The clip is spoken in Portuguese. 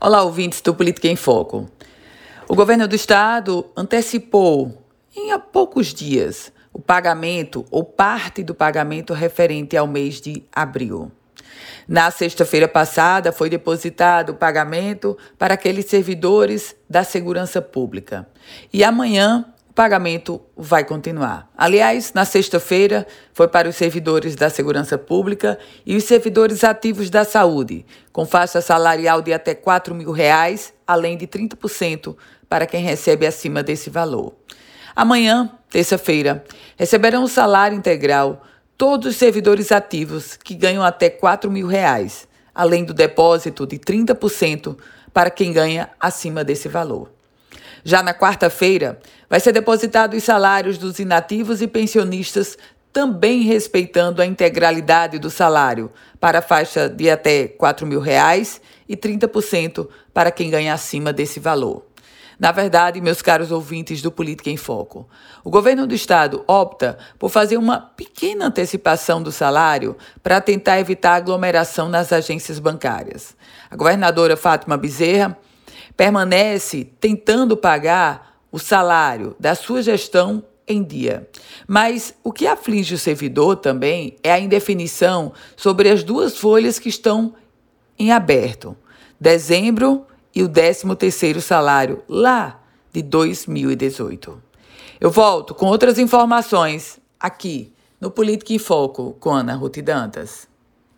Olá, ouvintes do Política em Foco. O governo do estado antecipou em poucos dias o pagamento ou parte do pagamento referente ao mês de abril. Na sexta-feira passada foi depositado o pagamento para aqueles servidores da segurança pública. E amanhã pagamento vai continuar. Aliás, na sexta-feira foi para os servidores da segurança pública e os servidores ativos da saúde, com faixa salarial de até 4 mil reais, além de 30% para quem recebe acima desse valor. Amanhã, terça-feira, receberão o salário integral todos os servidores ativos que ganham até 4 mil reais, além do depósito de 30% para quem ganha acima desse valor. Já na quarta-feira, vai ser depositado os salários dos inativos e pensionistas, também respeitando a integralidade do salário, para a faixa de até 4 mil reais e 30% para quem ganha acima desse valor. Na verdade, meus caros ouvintes do Política em Foco, o governo do estado opta por fazer uma pequena antecipação do salário para tentar evitar aglomeração nas agências bancárias. A governadora Fátima Bezerra permanece tentando pagar o salário da sua gestão em dia. Mas o que aflige o servidor também é a indefinição sobre as duas folhas que estão em aberto: dezembro e o 13º salário lá de 2018. Eu volto com outras informações aqui no Política em Foco com Ana Ruth Dantas.